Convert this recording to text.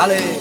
Dale.